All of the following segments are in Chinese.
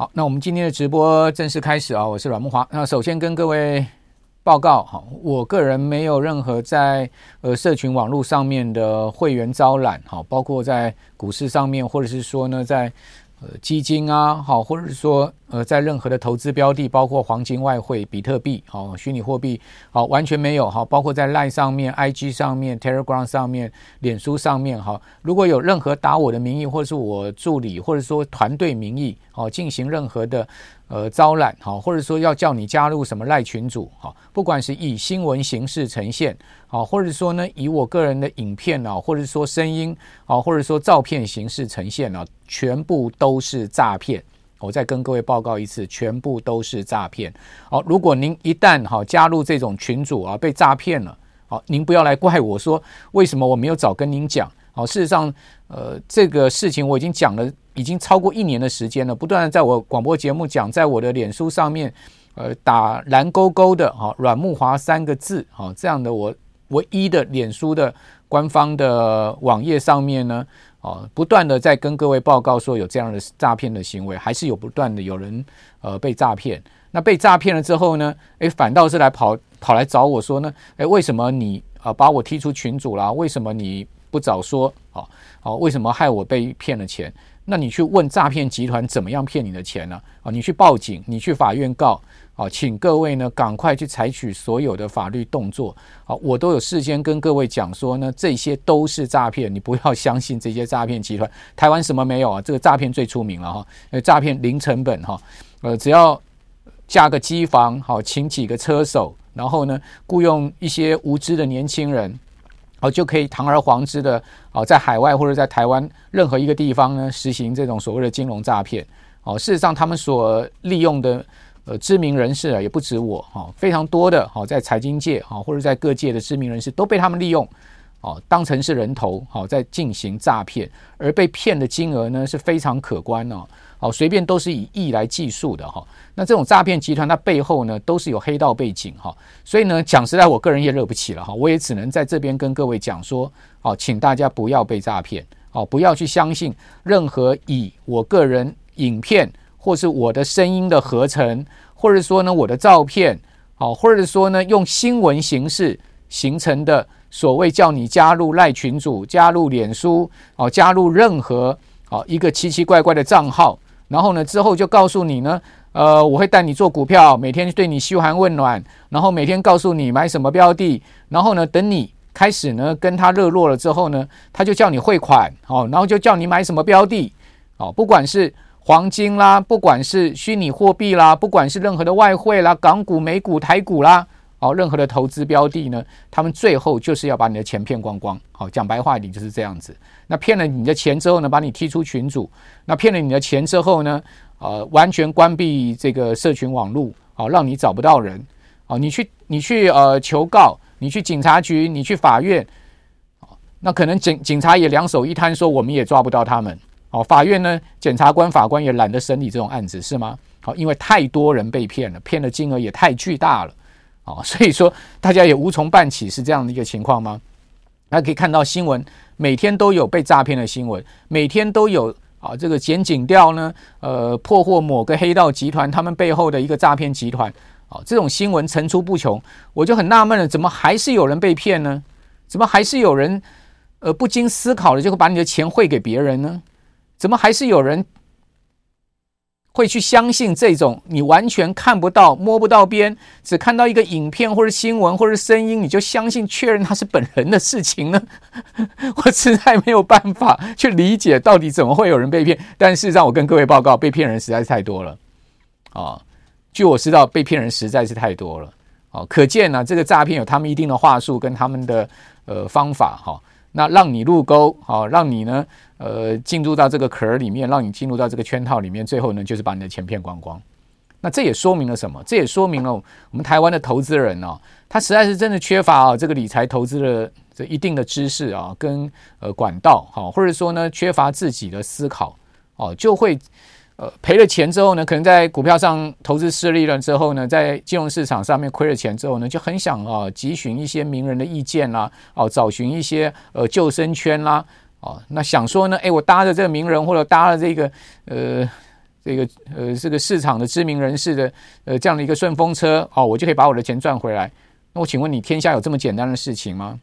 好，那我们今天的直播正式开始啊！我是阮木华。那首先跟各位报告，哈，我个人没有任何在呃社群网络上面的会员招揽，哈，包括在股市上面，或者是说呢，在呃基金啊，好，或者是说。呃，在任何的投资标的，包括黄金、外汇、比特币、好虚拟货币，好完全没有哈。包括在 Line 上面、IG 上面、Telegram 上面、脸书上面哈，如果有任何打我的名义，或者是我助理，或者说团队名义，好进行任何的呃招揽，好或者说要叫你加入什么赖群组，好，不管是以新闻形式呈现，好，或者说呢以我个人的影片啊，或者说声音，好，或者说照片形式呈现啊，全部都是诈骗。我再跟各位报告一次，全部都是诈骗。好，如果您一旦哈加入这种群组啊，被诈骗了，好，您不要来怪我说为什么我没有早跟您讲。好，事实上，呃，这个事情我已经讲了，已经超过一年的时间了，不断的在我广播节目讲，在我的脸书上面，呃，打蓝勾勾的哈阮木华三个字，好，这样的我唯一的脸书的官方的网页上面呢。哦，不断的在跟各位报告说有这样的诈骗的行为，还是有不断的有人呃被诈骗。那被诈骗了之后呢，诶，反倒是来跑跑来找我说呢，诶，为什么你啊把我踢出群组啦？为什么你不早说？哦哦，为什么害我被骗了钱？那你去问诈骗集团怎么样骗你的钱呢？啊，你去报警，你去法院告。好，请各位呢赶快去采取所有的法律动作。好，我都有事先跟各位讲说呢，这些都是诈骗，你不要相信这些诈骗集团。台湾什么没有啊？这个诈骗最出名了哈，呃，诈骗零成本哈，呃，只要架个机房，好，请几个车手，然后呢雇佣一些无知的年轻人，好，就可以堂而皇之的，好，在海外或者在台湾任何一个地方呢实行这种所谓的金融诈骗。哦，事实上他们所利用的。呃，知名人士啊，也不止我哈，非常多的哈，在财经界哈，或者在各界的知名人士都被他们利用，哦，当成是人头，好，在进行诈骗，而被骗的金额呢是非常可观哦，好，随便都是以亿来计数的哈。那这种诈骗集团，它背后呢都是有黑道背景哈，所以呢，讲实在，我个人也惹不起了哈，我也只能在这边跟各位讲说，好，请大家不要被诈骗，好，不要去相信任何以我个人影片。或是我的声音的合成，或者说呢我的照片，好，或者说呢用新闻形式形成的所谓叫你加入赖群组、加入脸书、哦加入任何哦一个奇奇怪怪的账号，然后呢之后就告诉你呢，呃我会带你做股票，每天对你嘘寒问暖，然后每天告诉你买什么标的，然后呢等你开始呢跟他热络了之后呢，他就叫你汇款，哦，然后就叫你买什么标的，哦，不管是。黄金啦，不管是虚拟货币啦，不管是任何的外汇啦，港股、美股、台股啦，哦，任何的投资标的呢，他们最后就是要把你的钱骗光光。好，讲白话一点就是这样子。那骗了你的钱之后呢，把你踢出群组。那骗了你的钱之后呢，呃，完全关闭这个社群网络，好，让你找不到人。好，你去你去呃求告，你去警察局，你去法院，那可能警警察也两手一摊，说我们也抓不到他们。好，法院呢，检察官、法官也懒得审理这种案子，是吗？好，因为太多人被骗了，骗的金额也太巨大了，哦，所以说大家也无从办起，是这样的一个情况吗？大家可以看到新闻，每天都有被诈骗的新闻，每天都有啊，这个检警调呢，呃，破获某个黑道集团，他们背后的一个诈骗集团，啊，这种新闻层出不穷，我就很纳闷了，怎么还是有人被骗呢？怎么还是有人呃不经思考的就会把你的钱汇给别人呢？怎么还是有人会去相信这种你完全看不到、摸不到边，只看到一个影片或者新闻或者声音，你就相信确认他是本人的事情呢？我实在没有办法去理解到底怎么会有人被骗。但是让，我跟各位报告，被骗人实在是太多了啊！据我知道，被骗人实在是太多了啊！可见呢，这个诈骗有他们一定的话术跟他们的呃方法哈。那让你入沟，好，让你呢，呃，进入到这个壳里面，让你进入到这个圈套里面，最后呢，就是把你的钱骗光光。那这也说明了什么？这也说明了我们台湾的投资人哦，他实在是真的缺乏啊这个理财投资的这一定的知识啊，跟呃管道，好，或者说呢，缺乏自己的思考，哦，就会。呃，赔了钱之后呢，可能在股票上投资失利了之后呢，在金融市场上面亏了钱之后呢，就很想啊，急寻一些名人的意见啦，哦，找寻一些呃救生圈啦，哦，那想说呢，哎，我搭着这个名人或者搭了这个呃这个呃这个市场的知名人士的呃这样的一个顺风车哦，我就可以把我的钱赚回来。那我请问你，天下有这么简单的事情吗？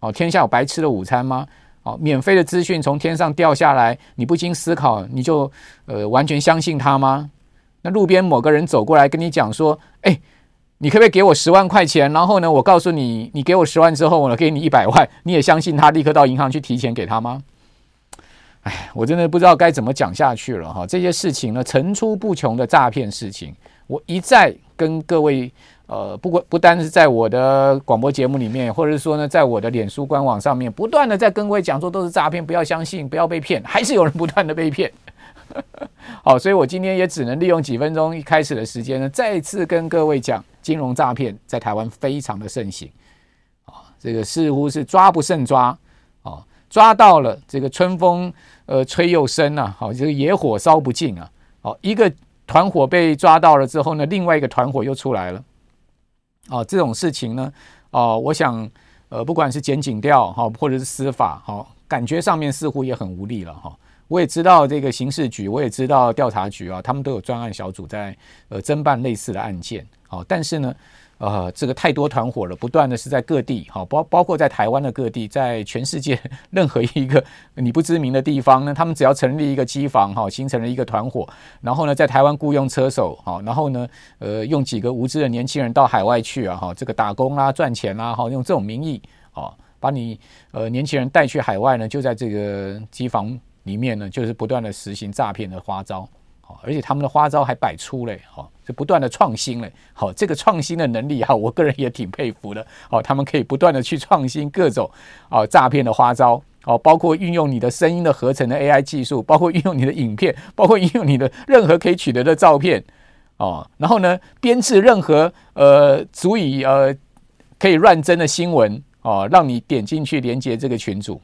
哦，天下有白吃的午餐吗？哦，免费的资讯从天上掉下来，你不经思考你就呃完全相信他吗？那路边某个人走过来跟你讲说，哎，你可不可以给我十万块钱？然后呢，我告诉你，你给我十万之后，我给你一百万，你也相信他，立刻到银行去提钱给他吗？哎，我真的不知道该怎么讲下去了哈！这些事情呢，层出不穷的诈骗事情，我一再跟各位呃，不过不单是在我的广播节目里面，或者是说呢，在我的脸书官网上面，不断的在跟各位讲说都是诈骗，不要相信，不要被骗，还是有人不断的被骗。好，所以我今天也只能利用几分钟一开始的时间呢，再次跟各位讲，金融诈骗在台湾非常的盛行啊，这个似乎是抓不胜抓啊。抓到了这个春风呃吹又生呐，好，这个野火烧不尽啊，好，一个团伙被抓到了之后呢，另外一个团伙又出来了，啊，这种事情呢，啊，我想呃，不管是检警调哈，或者是司法哈，感觉上面似乎也很无力了哈。我也知道这个刑事局，我也知道调查局啊，他们都有专案小组在呃侦办类似的案件，好，但是呢。呃，这个太多团伙了，不断的是在各地，好，包包括在台湾的各地，在全世界 任何一个你不知名的地方呢，他们只要成立一个机房，哈，形成了一个团伙，然后呢，在台湾雇佣车手，好，然后呢，呃，用几个无知的年轻人到海外去啊，哈，这个打工啦、赚钱啦，哈，用这种名义，啊，把你呃年轻人带去海外呢，就在这个机房里面呢，就是不断的实行诈骗的花招。而且他们的花招还百出嘞，哈，就不断的创新嘞，好，这个创新的能力哈，我个人也挺佩服的，哦，他们可以不断的去创新各种啊诈骗的花招，哦，包括运用你的声音的合成的 AI 技术，包括运用你的影片，包括运用你的任何可以取得的照片，哦，然后呢，编制任何呃足以呃可以乱真的新闻，哦，让你点进去连接这个群组。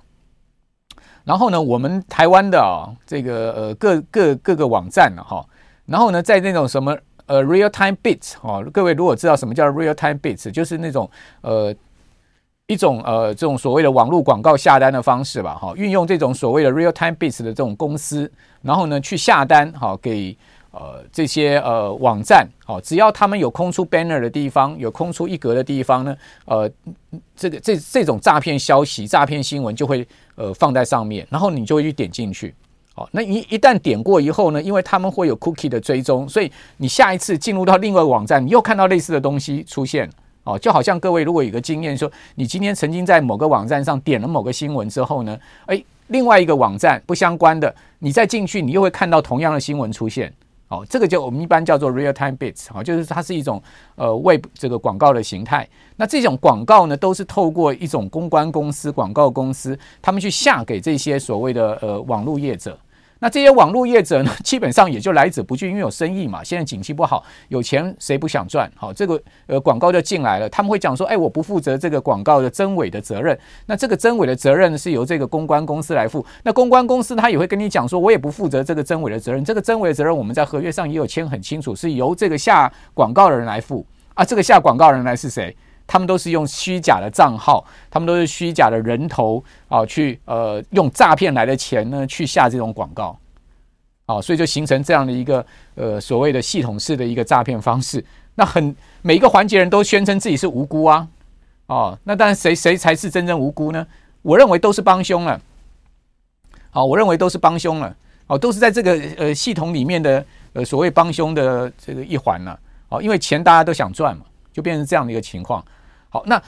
然后呢，我们台湾的啊、哦，这个呃各各各个网站哈、然后呢，在那种什么呃 real time bits 哈、各位如果知道什么叫 real time bits，就是那种呃一种呃这种所谓的网络广告下单的方式吧哈、哦，运用这种所谓的 real time bits 的这种公司，然后呢去下单哈、哦，给。呃，这些呃网站，哦，只要他们有空出 banner 的地方，有空出一格的地方呢，呃，这个这这种诈骗消息、诈骗新闻就会呃放在上面，然后你就会去点进去，哦，那一一旦点过以后呢，因为他们会有 cookie 的追踪，所以你下一次进入到另外一个网站，你又看到类似的东西出现，哦，就好像各位如果有个经验说，你今天曾经在某个网站上点了某个新闻之后呢，诶，另外一个网站不相关的，你再进去，你又会看到同样的新闻出现。哦，这个就我们一般叫做 real time bits，哈，就是它是一种呃 web 这个广告的形态。那这种广告呢，都是透过一种公关公司、广告公司，他们去下给这些所谓的呃网络业者。那这些网络业者呢，基本上也就来者不拒，因为有生意嘛。现在景气不好，有钱谁不想赚？好，这个呃广告就进来了。他们会讲说，哎，我不负责这个广告的真伪的责任。那这个真伪的责任是由这个公关公司来负。那公关公司他也会跟你讲说，我也不负责这个真伪的责任。这个真伪的责任我们在合约上也有签很清楚，是由这个下广告的人来负啊。这个下广告的人来是谁？他们都是用虚假的账号，他们都是虚假的人头啊，去呃用诈骗来的钱呢去下这种广告，啊，所以就形成这样的一个呃所谓的系统式的一个诈骗方式。那很每一个环节人都宣称自己是无辜啊，哦，那当然谁谁才是真正无辜呢？我认为都是帮凶了，好，我认为都是帮凶了，哦，都是在这个呃系统里面的呃所谓帮凶的这个一环了，哦，因为钱大家都想赚嘛。就变成这样的一个情况。好，那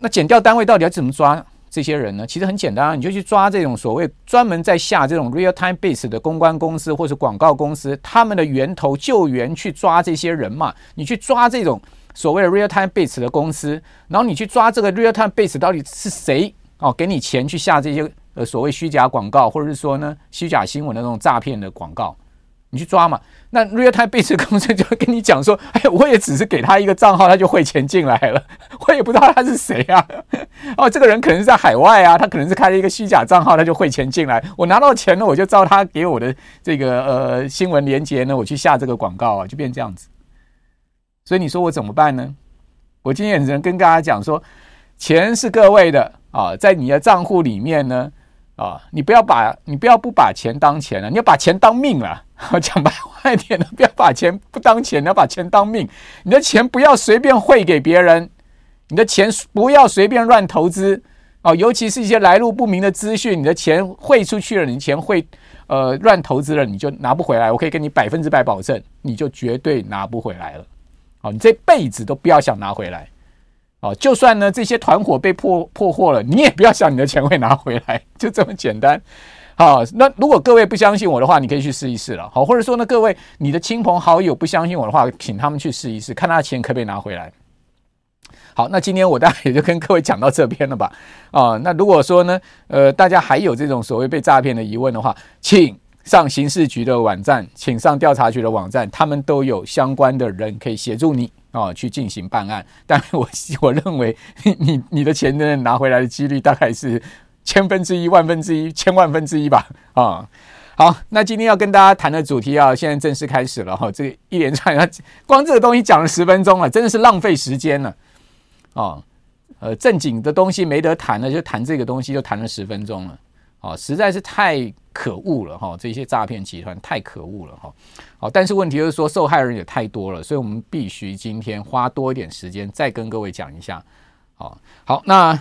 那减掉单位到底要怎么抓这些人呢？其实很简单啊，你就去抓这种所谓专门在下这种 real time base 的公关公司或者广告公司，他们的源头救援去抓这些人嘛。你去抓这种所谓的 real time base 的公司，然后你去抓这个 real time base 到底是谁哦，给你钱去下这些呃所谓虚假广告，或者是说呢虚假新闻的那种诈骗的广告。你去抓嘛？那 real time base 公司就会跟你讲说：“哎，我也只是给他一个账号，他就汇钱进来了。我也不知道他是谁啊。哦，这个人可能是在海外啊，他可能是开了一个虚假账号，他就汇钱进来。我拿到钱了，我就照他给我的这个呃新闻连接呢，我去下这个广告啊，就变这样子。所以你说我怎么办呢？我今天只能跟大家讲说，钱是各位的啊，在你的账户里面呢。”啊，你不要把你不要不把钱当钱了，你要把钱当命了 讲白话一点呢，不要把钱不当钱，你要把钱当命。你的钱不要随便汇给别人，你的钱不要随便乱投资哦，尤其是一些来路不明的资讯，你的钱汇出去了，你钱汇呃乱投资了，你就拿不回来。我可以跟你百分之百保证，你就绝对拿不回来了。哦，你这辈子都不要想拿回来。哦，就算呢这些团伙被破破获了，你也不要想你的钱会拿回来，就这么简单。好，那如果各位不相信我的话，你可以去试一试了。好，或者说呢，各位你的亲朋好友不相信我的话，请他们去试一试，看他的钱可不可以拿回来。好，那今天我大概也就跟各位讲到这边了吧。啊，那如果说呢，呃，大家还有这种所谓被诈骗的疑问的话，请上刑事局的网站，请上调查局的网站，他们都有相关的人可以协助你。啊，去进行办案，但我 我认为你你的钱呢拿回来的几率大概是千分之一、万分之一、千万分之一吧。啊，好，那今天要跟大家谈的主题啊，现在正式开始了哈。这一连串，光这个东西讲了十分钟了，真的是浪费时间了。啊，呃，正经的东西没得谈了，就谈这个东西就谈了十分钟了。啊，实在是太可恶了哈！这些诈骗集团太可恶了哈！好，但是问题就是说受害人也太多了，所以我们必须今天花多一点时间再跟各位讲一下。好，好，那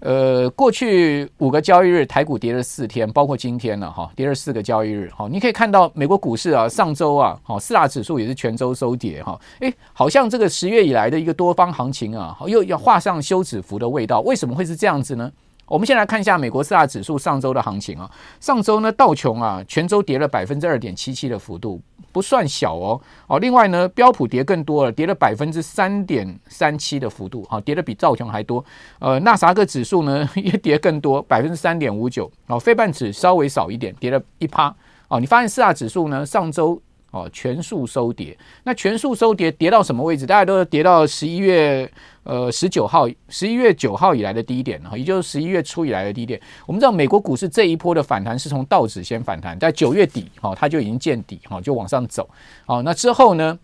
呃，过去五个交易日台股跌了四天，包括今天了哈，跌了四个交易日。好，你可以看到美国股市啊，上周啊，好四大指数也是全周收跌哈。诶，好像这个十月以来的一个多方行情啊，又要画上休止符的味道。为什么会是这样子呢？我们先来看一下美国四大指数上周的行情啊。上周呢，道琼啊，全周跌了百分之二点七七的幅度，不算小哦。哦，另外呢，标普跌更多了，跌了百分之三点三七的幅度，啊，跌的比道琼还多。呃，纳萨克指数呢 也跌更多，百分之三点五九。哦，非半指稍微少一点，跌了一趴。哦，你发现四大指数呢，上周。哦，全数收跌，那全数收跌，跌到什么位置？大家都跌到十一月呃十九号，十一月九号以来的低点，也就是十一月初以来的低点。我们知道美国股市这一波的反弹是从道指先反弹，在九月底，哈，它就已经见底，哈，就往上走。好，那之后呢？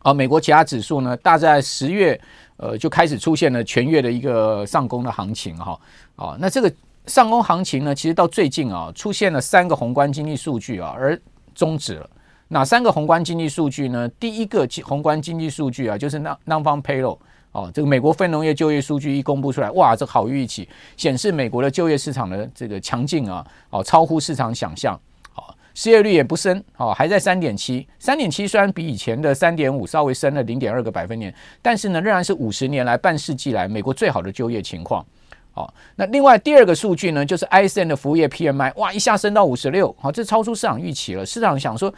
啊，美国其他指数呢，大概十月呃就开始出现了全月的一个上攻的行情，哈。啊，那这个上攻行情呢，其实到最近啊，出现了三个宏观经济数据啊，而终止了。哪三个宏观经济数据呢？第一个宏观经济数据啊，就是 Non-Farm Payroll 哦，这个美国非农业就业数据一公布出来，哇，这好预期，显示美国的就业市场的这个强劲啊，哦，超乎市场想象，哦，失业率也不升，哦，还在三点七，三点七虽然比以前的三点五稍微升了零点二个百分点，但是呢，仍然是五十年来半世纪来美国最好的就业情况，哦，那另外第二个数据呢，就是 ISM 的服务业 PMI，哇，一下升到五十六，好，这超出市场预期了，市场想说。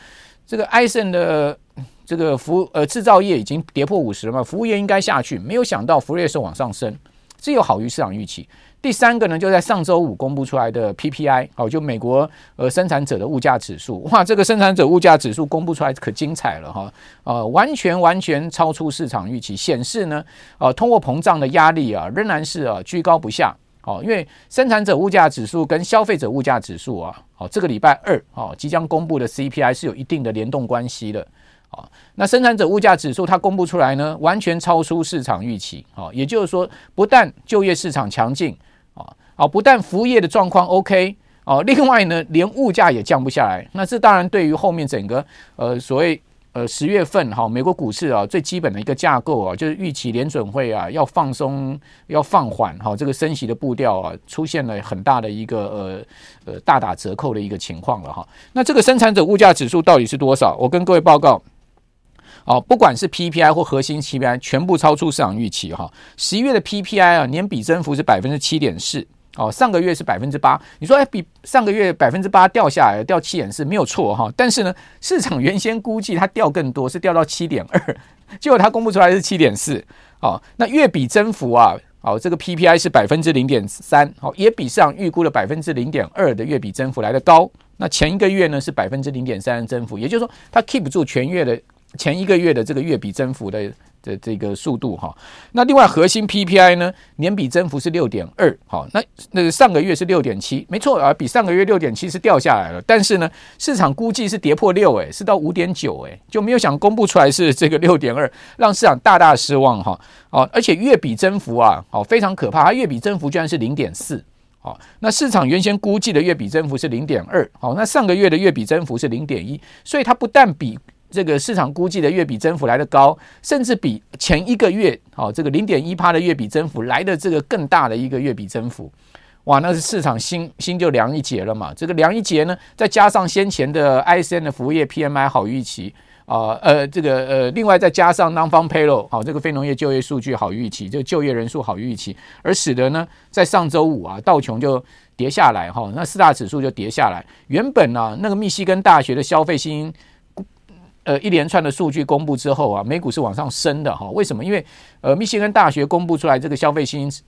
这个埃森的这个服呃制造业已经跌破五十了嘛，服务业应该下去，没有想到服务业是往上升，这有好于市场预期。第三个呢，就在上周五公布出来的 PPI，哦，就美国呃生产者的物价指数，哇，这个生产者物价指数公布出来可精彩了哈，呃，完全完全超出市场预期，显示呢，呃，通货膨胀的压力啊仍然是啊居高不下。哦，因为生产者物价指数跟消费者物价指数啊，哦，这个礼拜二哦即将公布的 CPI 是有一定的联动关系的。哦，那生产者物价指数它公布出来呢，完全超出市场预期。哦，也就是说，不但就业市场强劲，啊，哦，不但服务业的状况 OK，哦，另外呢，连物价也降不下来。那这当然对于后面整个呃所谓。呃，十月份哈，美国股市啊，最基本的一个架构啊，就是预期联准会啊要放松、要放缓哈，这个升息的步调啊，出现了很大的一个呃呃大打折扣的一个情况了哈。那这个生产者物价指数到底是多少？我跟各位报告，哦，不管是 PPI 或核心 CPI，全部超出市场预期哈。十一月的 PPI 啊，年比增幅是百分之七点四。哦，上个月是百分之八，你说哎，比上个月百分之八掉下来，掉七点四没有错哈。但是呢，市场原先估计它掉更多，是掉到七点二，结果它公布出来是七点四。哦，那月比增幅啊，哦，这个 PPI 是百分之零点三，哦，也比市场预估的百分之零点二的月比增幅来得高。那前一个月呢是百分之零点三的增幅，也就是说它 keep 住全月的前一个月的这个月比增幅的。的这个速度哈，那另外核心 PPI 呢，年比增幅是六点二，好，那那上个月是六点七，没错啊，比上个月六点七是掉下来了，但是呢，市场估计是跌破六，诶，是到五点九，诶，就没有想公布出来是这个六点二，让市场大大失望哈，哦，而且月比增幅啊，哦，非常可怕，它月比增幅居然是零点四。好，那市场原先估计的月比增幅是零点二，好，那上个月的月比增幅是零点一，所以它不但比这个市场估计的月比增幅来得高，甚至比前一个月好这个零点一趴的月比增幅来的这个更大的一个月比增幅，哇，那是市场心心就凉一截了嘛。这个凉一截呢，再加上先前的 ISM 的服务业 PMI 好预期。啊呃，这个呃，另外再加上 n o n f a r Payroll 好，这个非农业就业数据好预期，这个就业人数好预期，而使得呢，在上周五啊，道琼就跌下来哈，那四大指数就跌下来。原本呢、啊，那个密西根大学的消费新，呃，一连串的数据公布之后啊，美股是往上升的哈。为什么？因为呃，密歇根大学公布出来这个消费信心。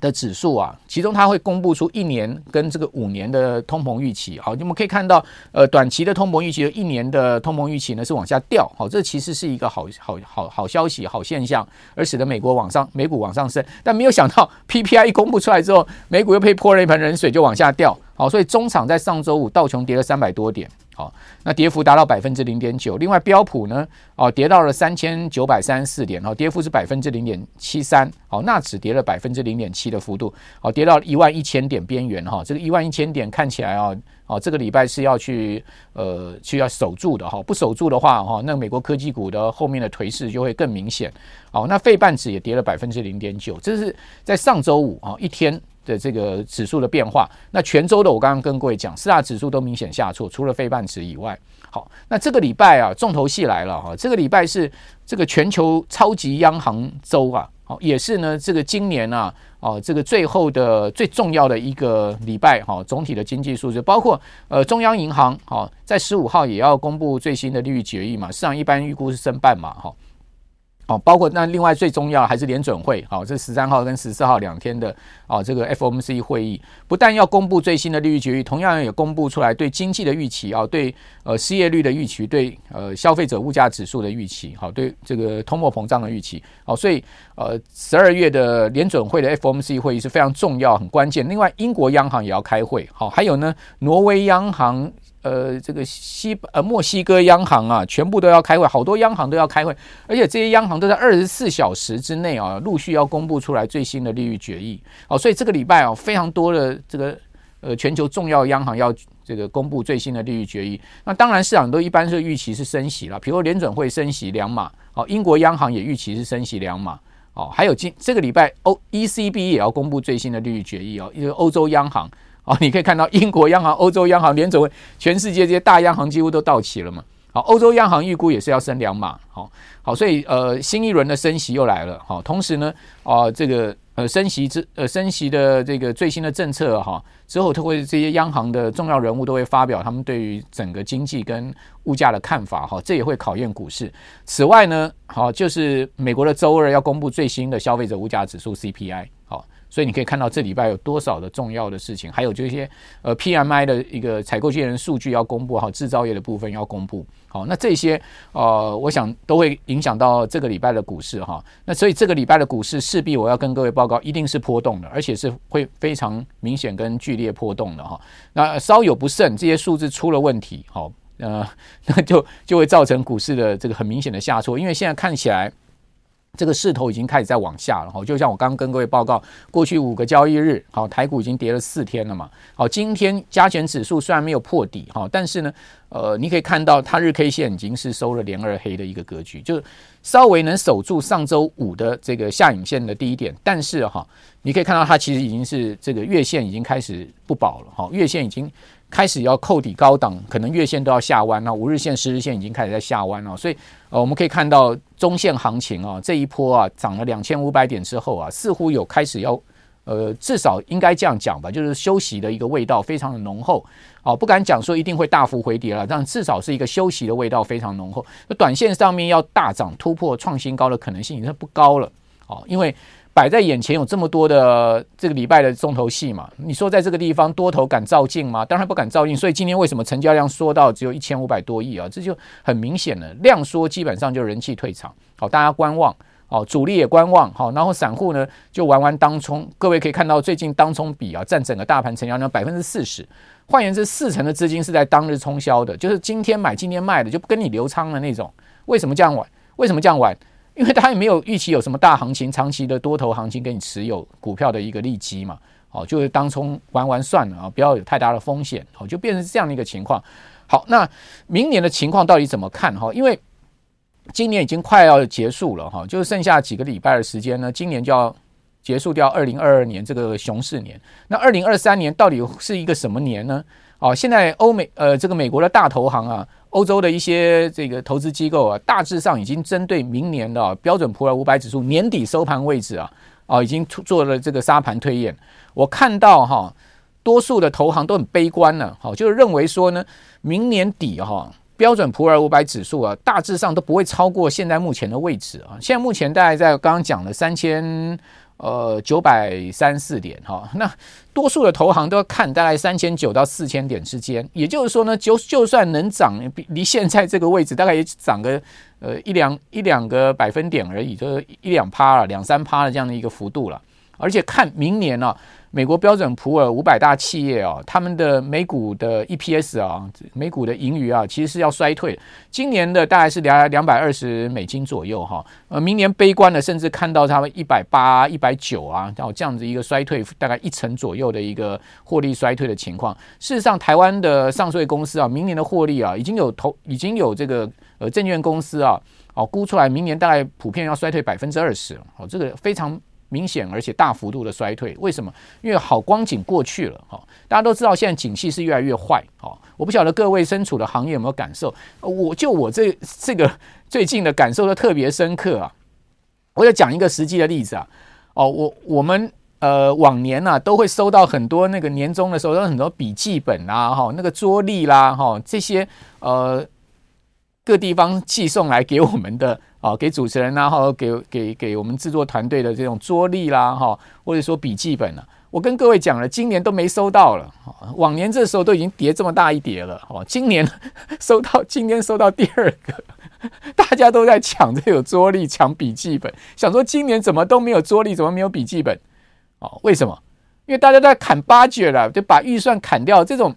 的指数啊，其中它会公布出一年跟这个五年的通膨预期。好，你们可以看到，呃，短期的通膨预期和一年的通膨预期呢是往下掉。好，这其实是一个好好好好消息、好现象，而使得美国往上、美股往上升。但没有想到 PPI 一公布出来之后，美股又被泼了一盆冷水，就往下掉。好，所以中场在上周五道琼跌了三百多点。好，那跌幅达到百分之零点九。另外标普呢，哦，跌到了三千九百三十四点，哦，跌幅是百分之零点七三。好，纳指跌了百分之零点七的幅度，好，跌到一万一千点边缘哈。这个一万一千点看起来啊，哦，这个礼拜是要去呃去要守住的哈，不守住的话哈，那美国科技股的后面的颓势就会更明显。好，那费半指也跌了百分之零点九，这是在上周五啊一天。的这个指数的变化，那全州的我刚刚跟各位讲，四大指数都明显下挫，除了费半指以外。好，那这个礼拜啊，重头戏来了哈，这个礼拜是这个全球超级央行周啊，好，也是呢这个今年啊，哦，这个最后的最重要的一个礼拜哈，总体的经济数据，包括呃中央银行好，在十五号也要公布最新的利率决议嘛，市场一般预估是升半嘛哈。哦，包括那另外最重要还是联准会，好，这十三号跟十四号两天的啊这个 FOMC 会议，不但要公布最新的利率决议，同样也公布出来对经济的预期啊，对呃失业率的预期，对呃消费者物价指数的预期，好，对这个通货膨胀的预期，好，所以呃十二月的联准会的 FOMC 会议是非常重要、很关键。另外，英国央行也要开会，好，还有呢，挪威央行。呃，这个西呃墨西哥央行啊，全部都要开会，好多央行都要开会，而且这些央行都在二十四小时之内啊，陆续要公布出来最新的利率决议。哦，所以这个礼拜啊，非常多的这个呃全球重要央行要这个公布最新的利率决议。那当然，市场都一般是预期是升息了，比如联准会升息两码，好，英国央行也预期是升息两码，哦，还有今这个礼拜欧 ECB 也要公布最新的利率决议哦，因为欧洲央行。好，你可以看到英国央行、欧洲央行、联准会，全世界这些大央行几乎都到齐了嘛。好，欧洲央行预估也是要升两码。好，好，所以呃，新一轮的升息又来了。好，同时呢，啊，这个呃，升息之呃，升息的这个最新的政策哈，之后，都会这些央行的重要人物都会发表他们对于整个经济跟物价的看法。哈，这也会考验股市。此外呢，好，就是美国的周二要公布最新的消费者物价指数 CPI。好。所以你可以看到这礼拜有多少的重要的事情，还有这些呃 PMI 的一个采购经理人数据要公布，好，制造业的部分要公布，好，那这些呃，我想都会影响到这个礼拜的股市哈。那所以这个礼拜的股市势必我要跟各位报告，一定是波动的，而且是会非常明显跟剧烈波动的哈。那稍有不慎，这些数字出了问题，好，呃，那就就会造成股市的这个很明显的下挫，因为现在看起来。这个势头已经开始在往下了哈，就像我刚刚跟各位报告，过去五个交易日，好，台股已经跌了四天了嘛，好，今天加权指数虽然没有破底哈，但是呢，呃，你可以看到它日 K 线已经是收了连二黑的一个格局，就稍微能守住上周五的这个下影线的低点，但是哈，你可以看到它其实已经是这个月线已经开始不保了哈，月线已经。开始要扣底高档，可能月线都要下弯了，五日线、十日线已经开始在下弯了，所以呃，我们可以看到中线行情啊，这一波啊涨了两千五百点之后啊，似乎有开始要呃，至少应该这样讲吧，就是休息的一个味道非常的浓厚，哦，不敢讲说一定会大幅回跌了，但至少是一个休息的味道非常浓厚。那短线上面要大涨突破创新高的可能性已经不高了，哦，因为。摆在眼前有这么多的这个礼拜的重头戏嘛？你说在这个地方多头敢照进吗？当然不敢照进。所以今天为什么成交量缩到只有一千五百多亿啊？这就很明显了，量缩基本上就人气退场。好，大家观望。好，主力也观望。好，然后散户呢就玩玩当冲。各位可以看到，最近当冲比啊占整个大盘成交量百分之四十。换言之，四成的资金是在当日冲销的，就是今天买今天卖的，就不跟你留仓的那种。为什么这样玩？为什么这样玩？因为他也没有预期有什么大行情、长期的多头行情给你持有股票的一个利基嘛，哦，就是当冲玩玩算了啊，不要有太大的风险，哦，就变成这样的一个情况。好，那明年的情况到底怎么看哈？因为今年已经快要结束了哈，就是剩下几个礼拜的时间呢，今年就要结束掉二零二二年这个熊市年。那二零二三年到底是一个什么年呢？哦，现在欧美呃这个美国的大投行啊，欧洲的一些这个投资机构啊，大致上已经针对明年的标准普尔五百指数年底收盘位置啊，啊已经做了这个沙盘推演。我看到哈，多数的投行都很悲观了，好，就是认为说呢，明年底哈。标准普尔五百指数啊，大致上都不会超过现在目前的位置啊。现在目前大概在刚刚讲的三千呃九百三四点哈，那多数的投行都要看大概三千九到四千点之间。也就是说呢，就就算能涨，离现在这个位置大概也涨个呃一两一两个百分点而已，就是一两趴了，两三趴的这样的一个幅度了。而且看明年呢、美国标准普尔五百大企业啊，他们的每股的 EPS 啊，每股的盈余啊，其实是要衰退。今年的大概是两两百二十美金左右哈，呃，明年悲观的甚至看到他们一百八、一百九啊，然后这样子一个衰退，大概一成左右的一个获利衰退的情况。事实上，台湾的上市公司啊，明年的获利啊，已经有投，已经有这个呃证券公司啊，哦估出来，明年大概普遍要衰退百分之二十。哦，这个非常。明显而且大幅度的衰退，为什么？因为好光景过去了哈。大家都知道现在景气是越来越坏哈。我不晓得各位身处的行业有没有感受？我就我这这个最近的感受都特别深刻啊。我要讲一个实际的例子啊。哦，我我们呃往年呢、啊、都会收到很多那个年终的时候，有很多笔记本啊哈，那个桌历啦哈这些呃各地方寄送来给我们的。啊，给主持人然后给给给我们制作团队的这种桌历啦，哈，或者说笔记本啊，我跟各位讲了，今年都没收到了。往年这时候都已经叠这么大一叠了，哦，今年 收到，今天收到第二个，大家都在抢这有桌历，抢笔记本，想说今年怎么都没有桌历，怎么没有笔记本？哦，为什么？因为大家都在砍 budget 了，就把预算砍掉，这种。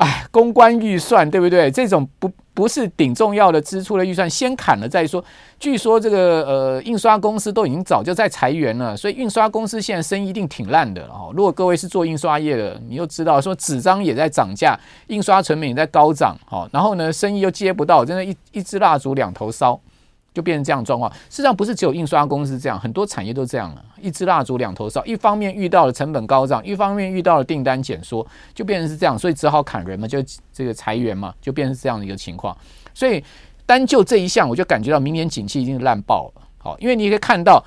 哎，公关预算对不对？这种不不是顶重要的支出的预算，先砍了再说。据说这个呃，印刷公司都已经早就在裁员了，所以印刷公司现在生意一定挺烂的哦。如果各位是做印刷业的，你又知道说纸张也在涨价，印刷成本也在高涨，哦，然后呢，生意又接不到，真的一一支蜡烛两头烧。就变成这样状况，事实上不是只有印刷公司这样，很多产业都这样了。一支蜡烛两头烧，一方面遇到了成本高涨，一方面遇到了订单减缩，就变成是这样，所以只好砍人嘛，就这个裁员嘛，就变成这样的一个情况。所以单就这一项，我就感觉到明年景气已经烂爆了。好，因为你可以看到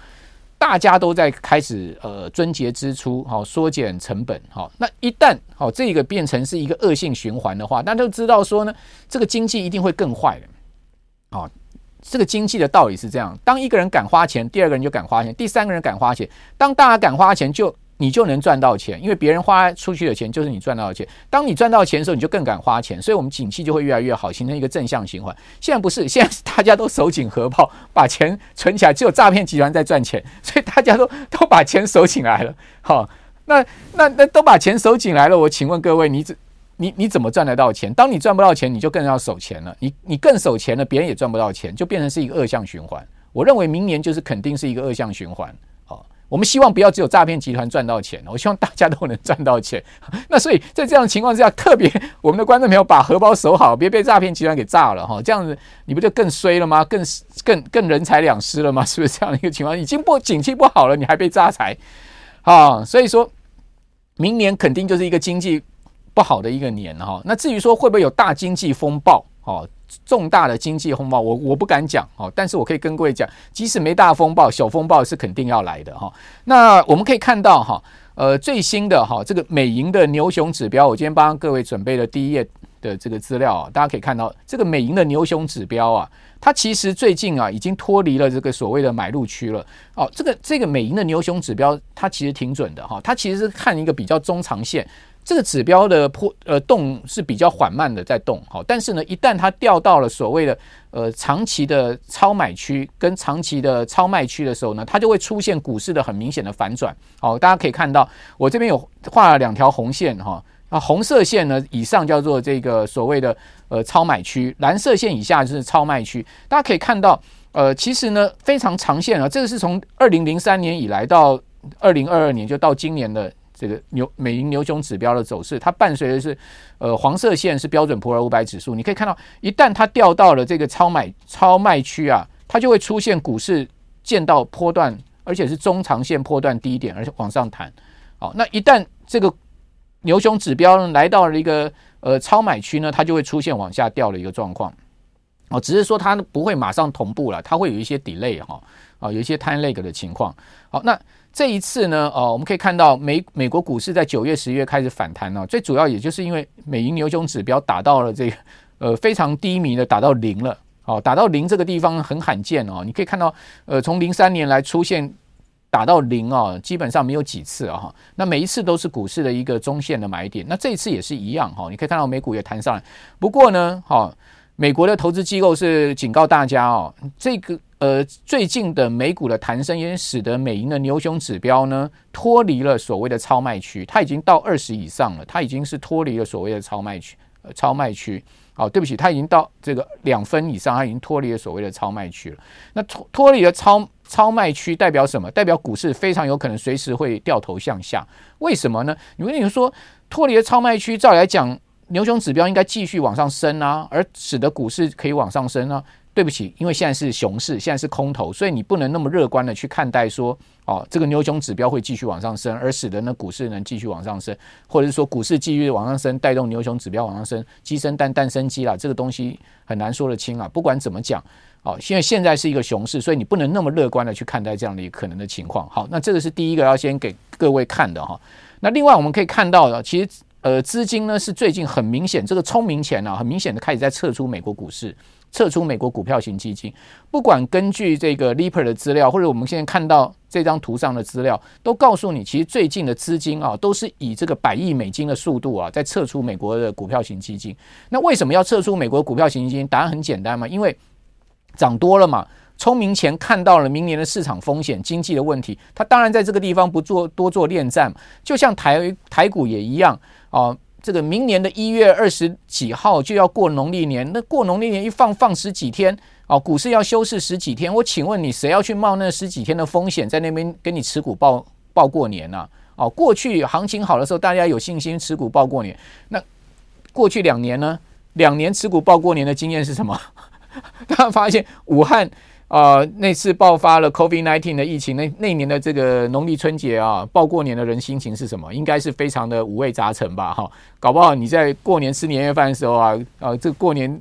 大家都在开始呃撙节支出，好缩减成本，好，那一旦好这个变成是一个恶性循环的话，大家知道说呢，这个经济一定会更坏的，好。这个经济的道理是这样：当一个人敢花钱，第二个人就敢花钱，第三个人敢花钱。当大家敢花钱，就你就能赚到钱，因为别人花出去的钱就是你赚到的钱。当你赚到钱的时候，你就更敢花钱，所以我们景气就会越来越好，形成一个正向循环。现在不是，现在大家都手紧荷包，把钱存起来，只有诈骗集团在赚钱，所以大家都都把钱收起来了。好，那那那都把钱收紧来了，我请问各位，你这。你你怎么赚得到钱？当你赚不到钱，你就更要守钱了。你你更守钱了，别人也赚不到钱，就变成是一个恶性循环。我认为明年就是肯定是一个恶性循环。好，我们希望不要只有诈骗集团赚到钱，我希望大家都能赚到钱。那所以在这样的情况之下，特别我们的观众朋友把荷包守好，别被诈骗集团给炸了哈。这样子你不就更衰了吗？更更更人财两失了吗？是不是这样的一个情况？已经不景气不好了，你还被诈财啊？所以说明年肯定就是一个经济。不好的一个年哈，那至于说会不会有大经济风暴哦，重大的经济风暴，我我不敢讲哦，但是我可以跟各位讲，即使没大风暴，小风暴是肯定要来的哈。那我们可以看到哈，呃，最新的哈这个美银的牛熊指标，我今天帮各位准备了第一页的这个资料啊，大家可以看到这个美银的牛熊指标啊，它其实最近啊已经脱离了这个所谓的买入区了哦。这个这个美银的牛熊指标，它其实挺准的哈，它其实是看一个比较中长线。这个指标的破呃动是比较缓慢的在动，好，但是呢，一旦它掉到了所谓的呃长期的超买区跟长期的超卖区的时候呢，它就会出现股市的很明显的反转。好，大家可以看到我这边有画了两条红线哈，啊，红色线呢以上叫做这个所谓的呃超买区，蓝色线以下就是超卖区。大家可以看到，呃，其实呢非常长线啊，这个是从二零零三年以来到二零二二年就到今年的。这个牛美银牛熊指标的走势，它伴随的是呃黄色线是标准普尔五百指数，你可以看到，一旦它掉到了这个超买超卖区啊，它就会出现股市见到波段，而且是中长线波段低点，而且往上弹。好，那一旦这个牛熊指标呢来到了一个呃超买区呢，它就会出现往下掉的一个状况。哦，只是说它不会马上同步了，它会有一些 delay 哈，啊，有一些 time lag 的情况。好，那。这一次呢，哦，我们可以看到美美国股市在九月、十月开始反弹呢，最主要也就是因为美银牛熊指标打到了这个呃非常低迷的，打到零了，哦，打到零这个地方很罕见哦，你可以看到，呃，从零三年来出现打到零哦，基本上没有几次啊，那每一次都是股市的一个中线的买点，那这一次也是一样哈，你可以看到美股也弹上来，不过呢，哈，美国的投资机构是警告大家哦，这个。呃，最近的美股的弹升也使得美银的牛熊指标呢脱离了所谓的超卖区，它已经到二十以上了，它已经是脱离了所谓的超卖区。呃，超卖区，好，对不起，它已经到这个两分以上，它已经脱离了所谓的超卖区了。那脱脱离了超超卖区代表什么？代表股市非常有可能随时会掉头向下。为什么呢？因为你说脱离了超卖区，照来讲，牛熊指标应该继续往上升啊，而使得股市可以往上升啊。对不起，因为现在是熊市，现在是空头，所以你不能那么乐观的去看待说，哦，这个牛熊指标会继续往上升，而使得呢股市能继续往上升，或者是说股市继续往上升，带动牛熊指标往上升，鸡生蛋，蛋生鸡啦，这个东西很难说得清啊。不管怎么讲，哦，因为现在是一个熊市，所以你不能那么乐观的去看待这样的一个可能的情况。好，那这个是第一个要先给各位看的哈。那另外我们可以看到的，其实呃资金呢是最近很明显这个聪明钱啊，很明显的开始在撤出美国股市。撤出美国股票型基金，不管根据这个 Lipper 的资料，或者我们现在看到这张图上的资料，都告诉你，其实最近的资金啊，都是以这个百亿美金的速度啊，在撤出美国的股票型基金。那为什么要撤出美国股票型基金？答案很简单嘛，因为涨多了嘛。聪明钱看到了明年的市场风险、经济的问题，他当然在这个地方不做多做恋战，就像台台股也一样啊。这个明年的一月二十几号就要过农历年，那过农历年一放放十几天哦，股市要休市十几天。我请问你，谁要去冒那十几天的风险，在那边跟你持股报报过年呢？哦，过去行情好的时候，大家有信心持股报过年。那过去两年呢？两年持股报过年的经验是什么？大家发现武汉。啊、呃，那次爆发了 COVID-19 的疫情，那那年的这个农历春节啊，报过年的人心情是什么？应该是非常的五味杂陈吧？哈，搞不好你在过年吃年夜饭的时候啊，啊，这过年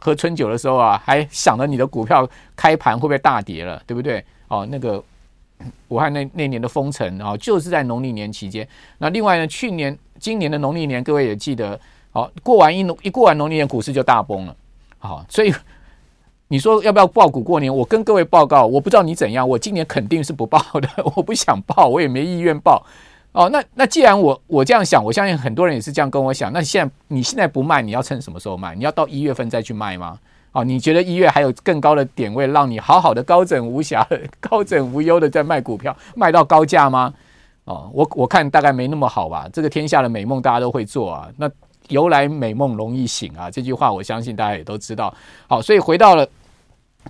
喝春酒的时候啊，还想着你的股票开盘会不会大跌了，对不对？哦，那个武汉那那年的封城啊，就是在农历年期间。那另外呢，去年、今年的农历年，各位也记得，好，过完一农一过完农历年，股市就大崩了。好，所以。你说要不要报股过年？我跟各位报告，我不知道你怎样，我今年肯定是不报的，我不想报，我也没意愿报。哦，那那既然我我这样想，我相信很多人也是这样跟我想。那现在你现在不卖，你要趁什么时候卖？你要到一月份再去卖吗？哦，你觉得一月还有更高的点位，让你好好的高枕无暇、高枕无忧的在卖股票，卖到高价吗？哦，我我看大概没那么好吧。这个天下的美梦大家都会做啊，那由来美梦容易醒啊，这句话我相信大家也都知道。好，所以回到了。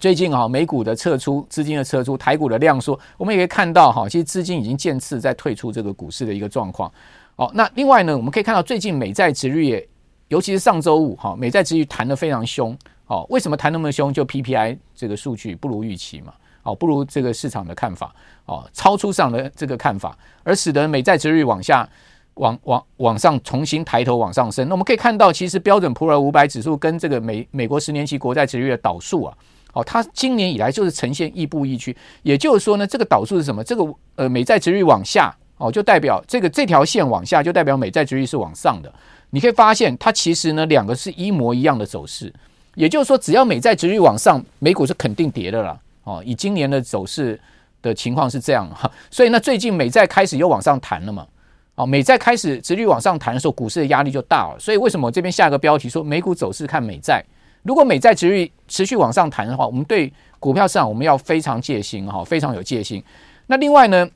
最近哈，美股的撤出资金的撤出，台股的量缩，我们也可以看到哈，其实资金已经渐次在退出这个股市的一个状况。哦，那另外呢，我们可以看到最近美债殖率，尤其是上周五哈，美债殖率弹得非常凶。哦，为什么弹那么凶？就 PPI 这个数据不如预期嘛，哦，不如这个市场的看法，哦，超出上的这个看法，而使得美债殖率往下。往往往上重新抬头往上升，那我们可以看到，其实标准普尔五百指数跟这个美美国十年期国债殖率的导数啊，哦，它今年以来就是呈现亦步亦趋。也就是说呢，这个导数是什么？这个呃美债殖率往下哦，就代表这个这条线往下，就代表美债殖率是往上的。你可以发现，它其实呢两个是一模一样的走势。也就是说，只要美债殖率往上，美股是肯定跌的了。哦，以今年的走势的情况是这样哈，所以呢，最近美债开始又往上弹了嘛。哦，美债开始殖率往上弹的时候，股市的压力就大了。所以为什么我这边下一个标题说美股走势看美债？如果美债殖率持续往上弹的话，我们对股票市场我们要非常戒心哈，非常有戒心。那另外呢，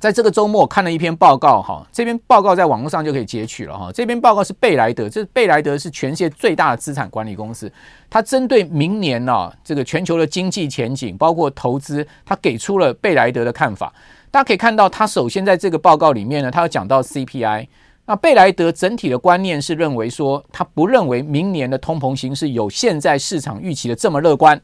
在这个周末看了一篇报告哈，这篇报告在网络上就可以截取了哈。这篇报告是贝莱德，这贝莱德是全世界最大的资产管理公司，它针对明年呢这个全球的经济前景，包括投资，它给出了贝莱德的看法。大家可以看到，它首先在这个报告里面呢，它有讲到 CPI。那贝莱德整体的观念是认为说，他不认为明年的通膨形势有现在市场预期的这么乐观。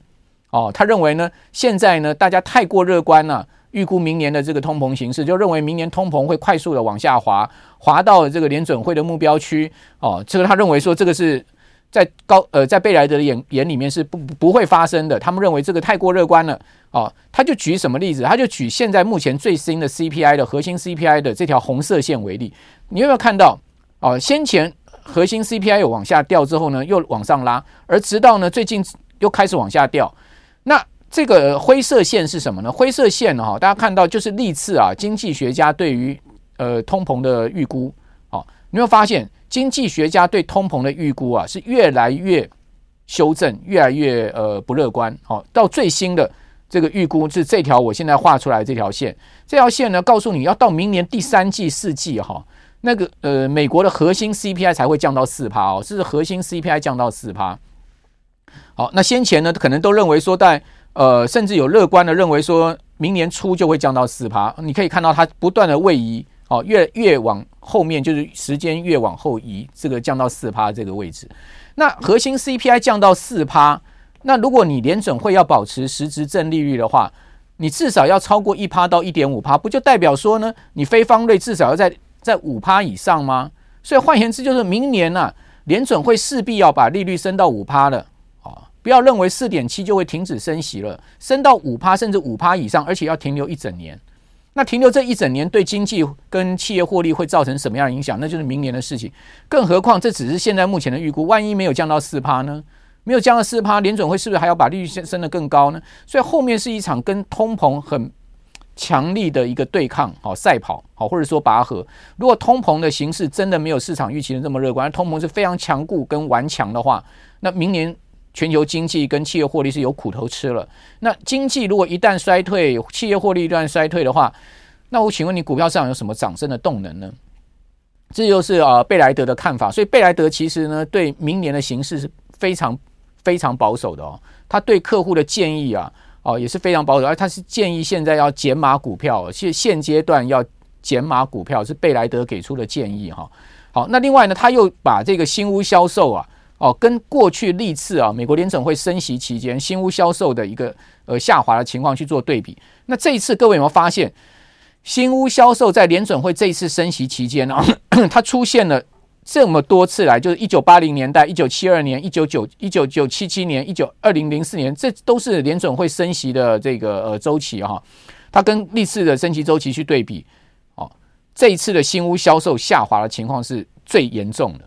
哦，他认为呢，现在呢，大家太过乐观了，预估明年的这个通膨形势，就认为明年通膨会快速的往下滑，滑到了这个联准会的目标区。哦，这个他认为说，这个是在高呃，在贝莱德的眼眼里面是不不会发生的。他们认为这个太过乐观了。哦，他就举什么例子？他就举现在目前最新的 CPI 的核心 CPI 的这条红色线为例。你有没有看到？哦，先前核心 CPI 有往下掉之后呢，又往上拉，而直到呢最近又开始往下掉。那这个灰色线是什么呢？灰色线哈、大家看到就是历次啊，经济学家对于呃通膨的预估。哦，你有没有发现经济学家对通膨的预估啊是越来越修正，越来越呃不乐观。哦，到最新的。这个预估是这条我现在画出来这条线，这条线呢，告诉你要到明年第三季、四季哈，那个呃，美国的核心 CPI 才会降到四趴哦，是核心 CPI 降到四趴。好，那先前呢，可能都认为说，在呃，甚至有乐观的认为说，明年初就会降到四趴。你可以看到它不断的位移，哦，越越往后面就是时间越往后移，这个降到四趴这个位置。那核心 CPI 降到四趴。那如果你联准会要保持实质正利率的话，你至少要超过一趴到一点五趴，不就代表说呢，你非方瑞至少要在在五趴以上吗？所以换言之，就是明年啊，联准会势必要把利率升到五趴了啊！不要认为四点七就会停止升息了，升到五趴甚至五趴以上，而且要停留一整年。那停留这一整年对经济跟企业获利会造成什么样的影响？那就是明年的事情。更何况这只是现在目前的预估，万一没有降到四趴呢？没有降到四趴，联准会是不是还要把利率升得更高呢？所以后面是一场跟通膨很强力的一个对抗，好赛跑，好或者说拔河。如果通膨的形势真的没有市场预期的这么乐观，通膨是非常强固跟顽强的话，那明年全球经济跟企业获利是有苦头吃了。那经济如果一旦衰退，企业获利一旦衰退的话，那我请问你股票市场有什么涨升的动能呢？这就是啊贝莱德的看法。所以贝莱德其实呢，对明年的形势是非常。非常保守的哦，他对客户的建议啊，哦也是非常保守，而他是建议现在要减码股票，现现阶段要减码股票是贝莱德给出的建议哈。好，那另外呢，他又把这个新屋销售啊，哦跟过去历次啊美国联准会升息期间新屋销售的一个呃下滑的情况去做对比。那这一次各位有没有发现，新屋销售在联准会这一次升息期间呢，它出现了。这么多次来，就是一九八零年代、一九七二年、一九九一九九七七年、一九二零零四年，这都是联准会升息的这个呃周期哈。它跟历次的升息周期去对比，哦，这一次的新屋销售下滑的情况是最严重的，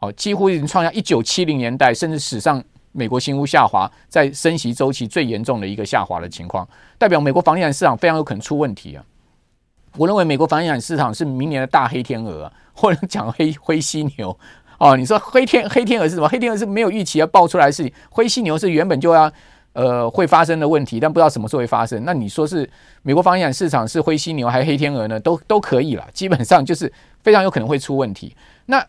哦，几乎已经创下一九七零年代甚至史上美国新屋下滑在升息周期最严重的一个下滑的情况，代表美国房地产市场非常有可能出问题啊。我认为美国房地产市场是明年的大黑天鹅，或者讲黑灰犀牛哦。你说黑天黑天鹅是什么？黑天鹅是没有预期要爆出来的事情，灰犀牛是原本就要呃会发生的问题，但不知道什么时候会发生。那你说是美国房地产市场是灰犀牛还是黑天鹅呢？都都可以了，基本上就是非常有可能会出问题。那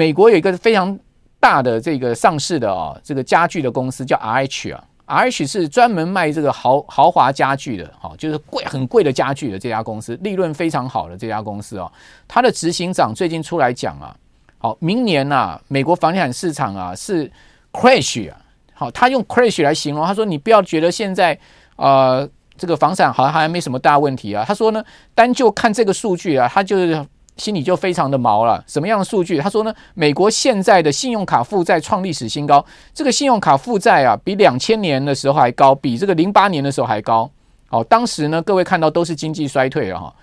美国有一个非常大的这个上市的、哦，这个家具的公司叫 RH 啊。RH 是专门卖这个豪豪华家具的，哈，就是贵很贵的家具的这家公司，利润非常好的这家公司哦。它的执行长最近出来讲啊，好，明年呐、啊，美国房地产市场啊是 crash 啊，好，他用 crash 来形容，他说你不要觉得现在呃这个房产好像还没什么大问题啊，他说呢，单就看这个数据啊，他就是。心里就非常的毛了。什么样的数据？他说呢，美国现在的信用卡负债创历史新高。这个信用卡负债啊，比两千年的时候还高，比这个零八年的时候还高。好，当时呢，各位看到都是经济衰退了哈。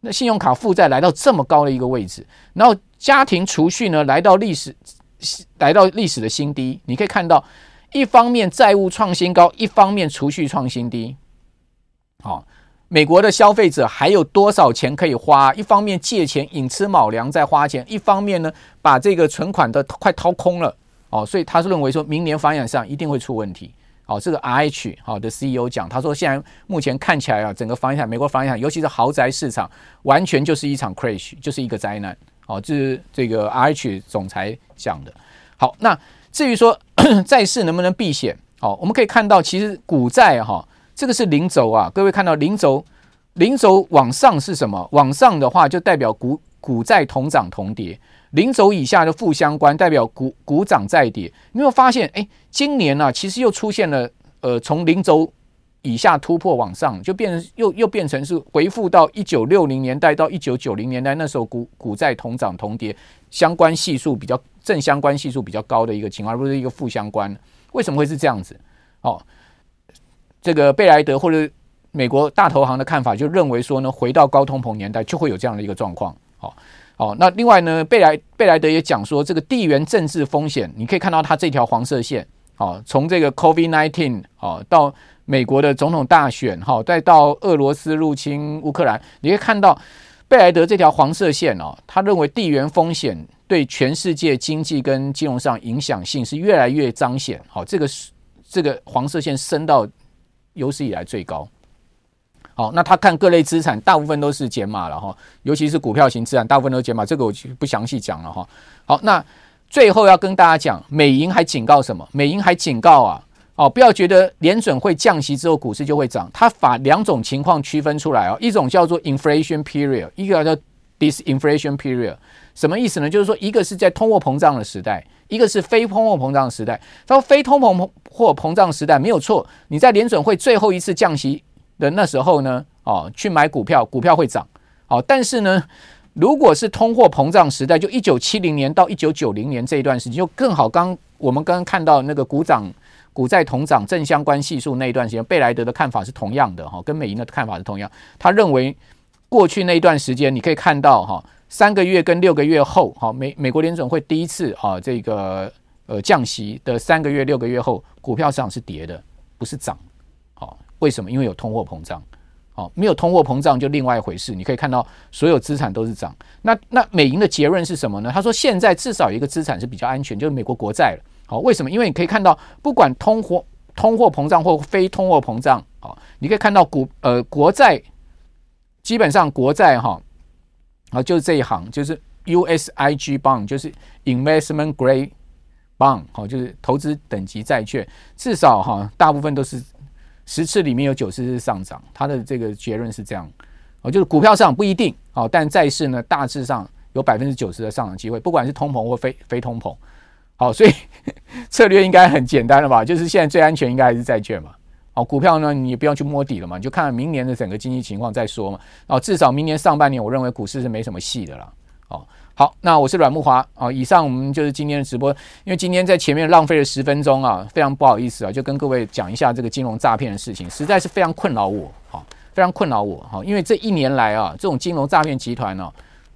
那信用卡负债来到这么高的一个位置，然后家庭储蓄呢来到历史来到历史的新低。你可以看到，一方面债务创新高，一方面储蓄创新低。好。美国的消费者还有多少钱可以花？一方面借钱寅吃卯粮在花钱，一方面呢把这个存款都快掏空了哦，所以他是认为说明年房地产上一定会出问题。哦，这个 RH 好的 CEO 讲，他说现在目前看起来啊，整个房地产美国房地产，尤其是豪宅市场，完全就是一场 crash，就是一个灾难。哦，这是这个 RH 总裁讲的。好，那至于说 债市能不能避险？哦，我们可以看到，其实股债哈。这个是零轴啊，各位看到零轴零轴往上是什么？往上的话就代表股股债同涨同跌，零轴以下的负相关，代表股股涨债跌。你有没有发现？哎，今年呢、啊，其实又出现了，呃，从零轴以下突破往上，就变成又又变成是回复到一九六零年代到一九九零年代那时候股股债同涨同跌，相关系数比较正相关系数比较高的一个情况，而不是一个负相关。为什么会是这样子？哦，这个贝莱德或者。美国大投行的看法就认为说呢，回到高通膨年代就会有这样的一个状况。好，好，那另外呢，贝莱贝莱德也讲说，这个地缘政治风险，你可以看到它这条黄色线，好，从这个 Covid nineteen 好到美国的总统大选，好，再到俄罗斯入侵乌克兰，你可以看到贝莱德这条黄色线哦，他认为地缘风险对全世界经济跟金融上影响性是越来越彰显。好，这个是这个黄色线升到有史以来最高。好，那他看各类资产，大部分都是减码了哈，尤其是股票型资产，大部分都减码，这个我就不详细讲了哈。好，那最后要跟大家讲，美银还警告什么？美银还警告啊，哦，不要觉得联准会降息之后股市就会涨，它把两种情况区分出来哦，一种叫做 inflation period，一个叫 disinflation period，什么意思呢？就是说，一个是在通货膨胀的时代，一个是非通货膨胀的时代。他说，非通货或膨胀时代没有错，你在联准会最后一次降息。的那时候呢，哦，去买股票，股票会涨，哦，但是呢，如果是通货膨胀时代，就一九七零年到一九九零年这一段时间，就更好。刚我们刚刚看到那个股涨、股债同涨正相关系数那一段时间，贝莱德的看法是同样的哈，跟美银的看法是同样。他认为过去那一段时间，你可以看到哈，三个月跟六个月后，哈，美美国联准会第一次啊这个呃降息的三个月、六个月后，股票市场是跌的，不是涨。好为什么？因为有通货膨胀，哦，没有通货膨胀就另外一回事。你可以看到所有资产都是涨。那那美银的结论是什么呢？他说现在至少一个资产是比较安全，就是美国国债了。好，为什么？因为你可以看到，不管通货通货膨胀或非通货膨胀，好，你可以看到股呃国债基本上国债哈，啊就是这一行，就是 USIG bond，就是 Investment Grade Bond，好，就是投资等级债券，至少哈大部分都是。十次里面有九次是上涨，他的这个结论是这样，哦，就是股票上不一定，哦，但债市呢大致上有百分之九十的上涨机会，不管是通膨或非非通膨，好，所以 策略应该很简单了吧？就是现在最安全应该还是债券嘛，哦，股票呢你也不要去摸底了嘛，你就看明年的整个经济情况再说嘛，哦，至少明年上半年我认为股市是没什么戏的啦，哦。好，那我是阮木华啊。以上我们就是今天的直播，因为今天在前面浪费了十分钟啊，非常不好意思啊，就跟各位讲一下这个金融诈骗的事情，实在是非常困扰我啊，非常困扰我哈。因为这一年来啊，这种金融诈骗集团呢，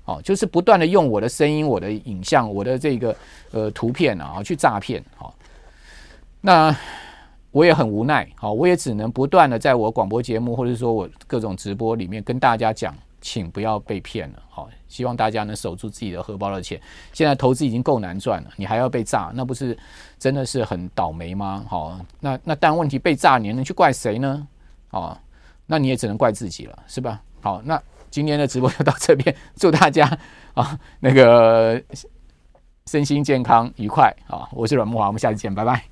哦，就是不断的用我的声音、我的影像、我的这个呃图片啊去诈骗哈。那我也很无奈，好，我也只能不断的在我广播节目或者说我各种直播里面跟大家讲。请不要被骗了，好，希望大家能守住自己的荷包的钱。现在投资已经够难赚了，你还要被炸，那不是真的是很倒霉吗？好，那那但问题被炸，你能去怪谁呢？哦，那你也只能怪自己了，是吧？好，那今天的直播就到这边，祝大家啊那个身心健康愉快啊！我是阮木华，我们下次见，拜拜。